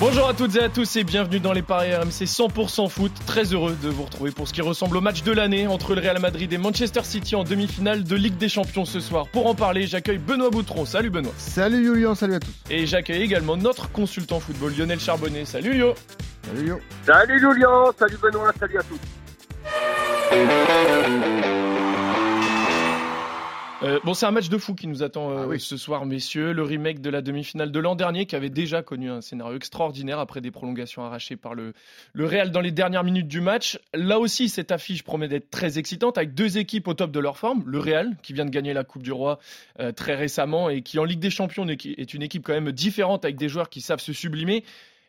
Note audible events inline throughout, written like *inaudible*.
Bonjour à toutes et à tous et bienvenue dans les paris RMC 100% foot. Très heureux de vous retrouver pour ce qui ressemble au match de l'année entre le Real Madrid et Manchester City en demi-finale de Ligue des Champions ce soir. Pour en parler, j'accueille Benoît Boutron. Salut Benoît. Salut Julien, salut à tous. Et j'accueille également notre consultant football Lionel Charbonnet. Salut Lio. Salut Lio. Salut Julien, salut Benoît, salut à tous. Euh, bon, c'est un match de fou qui nous attend euh, Ah oui. ce soir, messieurs. Le remake de la demi-finale de l'an dernier, qui avait déjà connu un scénario extraordinaire après des prolongations arrachées par le, le Real dans les dernières minutes du match. Là aussi, cette affiche promet d'être très excitante, avec deux équipes au top de leur forme. Le Real, qui vient de gagner la Coupe du Roi euh, très récemment et qui, en Ligue des Champions, est une équipe quand même différente, avec des joueurs qui savent se sublimer.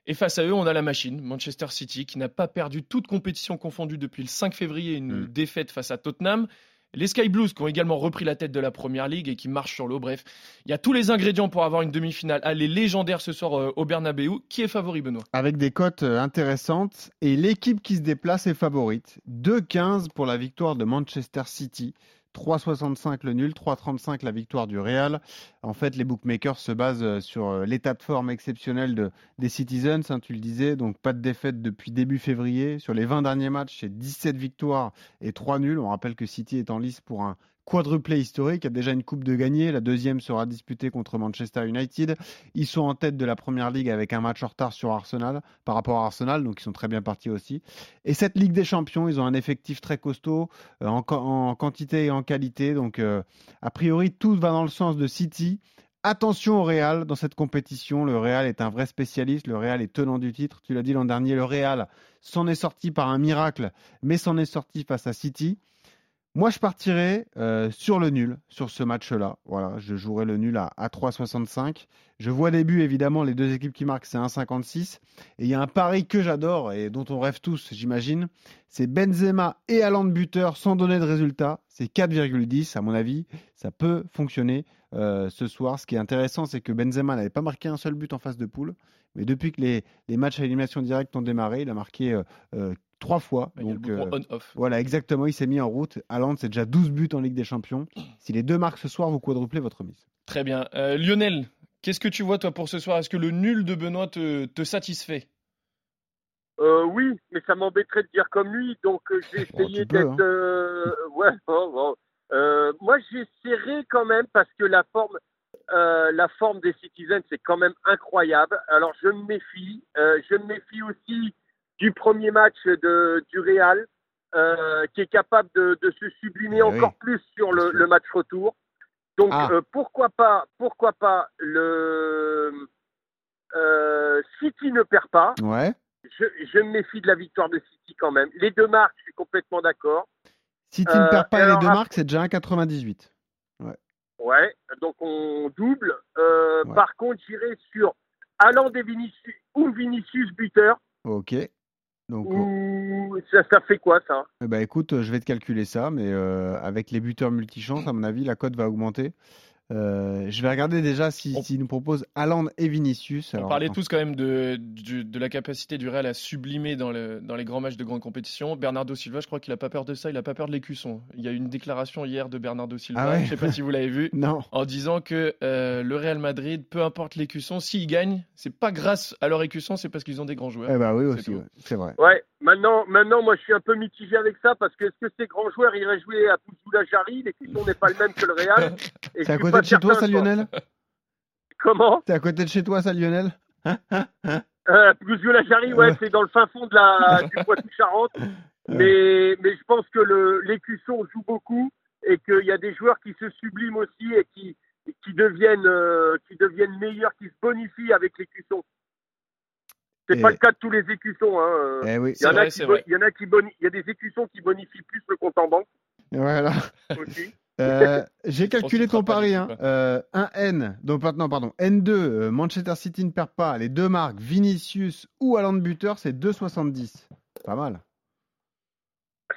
Et face à eux, on a la machine, Manchester City, qui n'a pas perdu toute compétition confondue depuis le 5 février, une Mm. défaite face à Tottenham. Les Sky Blues qui ont également repris la tête de la Première Ligue et qui marchent sur l'eau. Bref, il y a tous les ingrédients pour avoir une demi-finale. Allez, légendaire ce soir euh, au Bernabeu. Qui est favori, Benoît? Avec des cotes euh, intéressantes et l'équipe qui se déplace est favorite. 2,15 pour la victoire de Manchester City. 3,65 le nul, 3,35 la victoire du Real. En fait, les bookmakers se basent euh, sur euh, l'état de forme exceptionnel de, des Citizens, hein, tu le disais, donc pas de défaite depuis début février. Sur les 20 derniers matchs, c'est 17 victoires et 3 nuls. On rappelle que City est en lice pour un quadruplé historique, a déjà une coupe de gagner, la deuxième sera disputée contre Manchester United. Ils sont en tête de la première ligue avec un match en retard sur Arsenal par rapport à Arsenal, donc ils sont très bien partis aussi. Et cette Ligue des Champions, ils ont un effectif très costaud euh, en quantité et en qualité, donc euh, a priori tout va dans le sens de City. Attention au Real dans cette compétition. Le Real est un vrai spécialiste. Le Real est tenant du titre. Tu l'as dit l'an dernier, le Real s'en est sorti par un miracle, mais s'en est sorti face à City. Moi, je partirais euh, sur le nul sur ce match-là. Voilà, je jouerai le nul à, à 3,65. Je vois des buts, évidemment, les deux équipes qui marquent, c'est 1,56. Et il y a un pari que j'adore et dont on rêve tous, j'imagine. C'est Benzema et Haaland buteur sans donner de résultat. C'est 4,10 à mon avis. Ça peut fonctionner euh, ce soir. Ce qui est intéressant, c'est que Benzema n'avait pas marqué un seul but en phase de poule. Mais depuis que les, les matchs à élimination directe ont démarré, il a marqué euh, trois fois. Il y a le Donc, bouton euh, on-off. voilà, exactement, il s'est mis en route. Haaland, c'est déjà 12 buts en Ligue des Champions. Si les deux marquent ce soir, vous quadruplez votre mise. Très bien. Euh, Lionel, qu'est-ce que tu vois, toi, pour ce soir? Est-ce que le nul de Benoît te, te satisfait? Euh, oui, mais ça m'embêterait de dire comme lui, donc euh, j'ai *laughs* essayé d'être. hein. euh, ouais, *laughs* bon, bon. Euh, moi j'essaierai quand même parce que la forme, euh, la forme des Citizens c'est quand même incroyable. Alors je me méfie, euh, je me méfie aussi du premier match de, du Real, euh, qui est capable de, de se sublimer encore oui, plus sur le, match retour. Donc Ah. euh, pourquoi pas, pourquoi pas le euh, City ne perd pas Ouais. je, je me méfie de la victoire de City quand même. Les deux marques, je suis complètement d'accord. Si tu ne perds pas les deux marques, c'est déjà 1,98. Ouais, donc on double. Ouais. Par contre, j'irai sur Haaland et Vinicius ou Vinicius buteur. Ok. Donc, ça, ça fait quoi ça? Eh ben, écoute, je vais te calculer ça, mais euh, avec les buteurs multichances, à mon avis, la cote va augmenter. Euh, je vais regarder déjà s'il On- si, nous propose Haaland et Vinicius. On parlait tous quand même de, du- de la capacité du Real à sublimer dans, le- dans les grands matchs de grande compétition. Bernardo Silva, je crois qu'il n'a pas peur de ça, il n'a pas peur de l'écusson. Il y a eu une déclaration hier de Bernardo Silva, Ah ouais je ne sais pas si vous l'avez vu, *laughs* Non. en disant que euh, le Real Madrid, peu importe l'écusson, s'ils gagnent, c'est pas grâce à leur écusson, c'est parce qu'ils ont des grands joueurs. Eh ben oui, aussi, ouais, c'est vrai. Ouais, maintenant, maintenant, moi je suis un peu mitigé avec ça parce que est-ce que ces grands joueurs iraient jouer à Pouzoula Les cuissons n'est pas le même que le Real? *laughs* Et C'est *laughs* à côté de chez toi, ça. Lionel? Comment? C'est à côté de chez toi, ça, Lionel? Euh, Pouzoula Jari, ouais, Ouais. c'est dans le fin fond de la, *laughs* du Poitou-Charentes. Mais, mais je pense que l'écusson joue beaucoup et qu'il y a des joueurs qui se subliment aussi et qui, qui, deviennent, euh, qui deviennent meilleurs, qui se bonifient avec l'écusson. C'est pas le cas de tous les écussons. Hein. euh. Eh oui. Il y, en a qui il y en a qui boni- il y a des écussons qui bonifient plus le compte en banque Voilà. aussi. *laughs* Euh, J'ai calculé ton pari. Hein. Euh, un N, donc maintenant, pardon, N2, euh, Manchester City ne perd pas. Les deux marques, Vinicius ou Haaland buteur, c'est 2,70. Pas mal.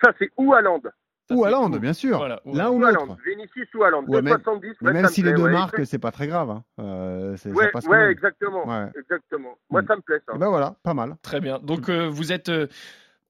Ça, c'est où Haaland Ça, Ou Haaland, cool. bien sûr. Voilà, ou L'un ou Ou l'autre. Vinicius ou Haaland. Ouais, même- 2,70. Mais ouais, même si les deux ouais. marquent, c'est pas très grave. hein. Euh, ça Ouais, exactement. Ouais. Exactement. Moi, Mm. ça me plaît, ça. Et ben voilà, pas mal. Très bien. Donc euh, vous êtes, euh,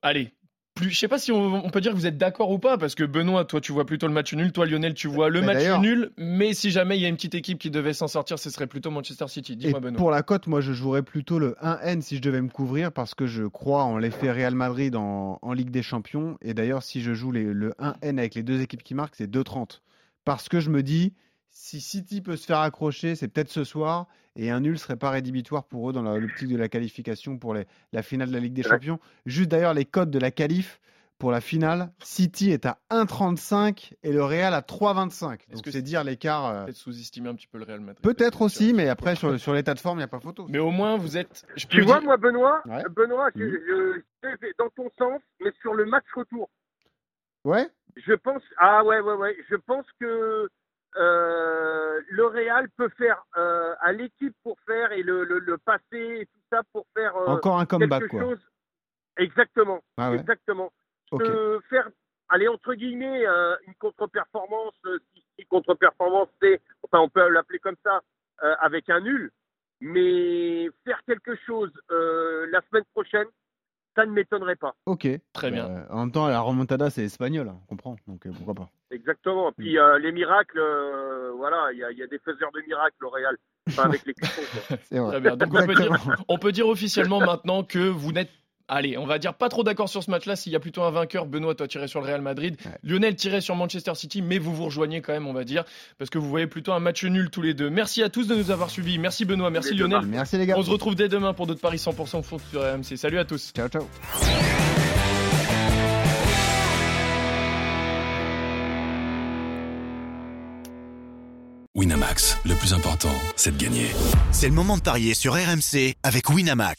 allez, plus, je sais pas si on, on peut dire que vous êtes d'accord ou pas, parce que Benoît, toi tu vois plutôt le match nul, toi Lionel tu vois le Mais match nul, mais si jamais il y a une petite équipe qui devait s'en sortir, ce serait plutôt Manchester City. Dis-moi Benoît. pour la cote, moi, je jouerais plutôt le 1N si je devais me couvrir parce que je crois en l'effet Real Madrid en, en Ligue des Champions. Et d'ailleurs, si je joue les- le 1N avec les deux équipes qui marquent, c'est 2,30. Parce que je me dis, si City peut se faire accrocher, c'est peut-être ce soir. Et un nul serait pas rédhibitoire pour eux dans l'optique de la qualification pour les- la finale de la Ligue des. Champions. Juste d'ailleurs, les codes de la qualif pour la finale, City est à 1,35 et le Real à 3,25. Est-ce Donc que c'est dire l'écart. euh, Peut-être sous-estimer un petit peu le Real Madrid? Peut-être aussi, sûr. mais après, sur, l'état de forme, il n'y a pas photo. Mais au moins vous êtes. Je peux Tu vois, dire- moi, Benoît, Ouais. Benoît, je, Mhm. je- dans ton sens, mais sur le match retour, Ouais je pense. Ah ouais, ouais, ouais. Je pense que euh, le Real peut faire euh, à l'équipe pour faire et le, le, le passé et tout ça pour faire euh, Encore un comeback, quoi. chose. Exactement, Ah ouais. exactement. Ok. Euh, faire, aller entre guillemets, euh, une contre-performance, si, si contre-performance c'est, enfin on peut l'appeler comme ça, avec un nul, mais faire quelque chose la semaine prochaine, ça ne m'étonnerait pas. Ok. Très bien. Euh, en même temps, la remontada, c'est espagnol, hein, on comprend. Donc euh, pourquoi pas. Exactement. Puis euh, les miracles, euh, voilà, il y a, il y a des faiseurs de miracles au Real, enfin, avec les *laughs* vrai. Très bien. Donc on peut, dire, on peut dire officiellement maintenant que vous n'êtes. Allez, on va dire pas trop d'accord sur ce match-là. S'il y a plutôt un vainqueur, Benoît, toi tiré sur le Real Madrid, Ouais. Lionel tiré sur Manchester City, mais vous vous rejoignez quand même, on va dire, parce que vous voyez plutôt un match nul tous les deux. Merci à tous de nous avoir suivis. Merci Benoît, merci Les Lionel. Merci les gars. On se retrouve dès demain pour d'autres paris 100% foot sur RMC. Salut à tous. Ciao, ciao. Winamax, le plus important, c'est de gagner. C'est le moment de parier sur RMC avec Winamax.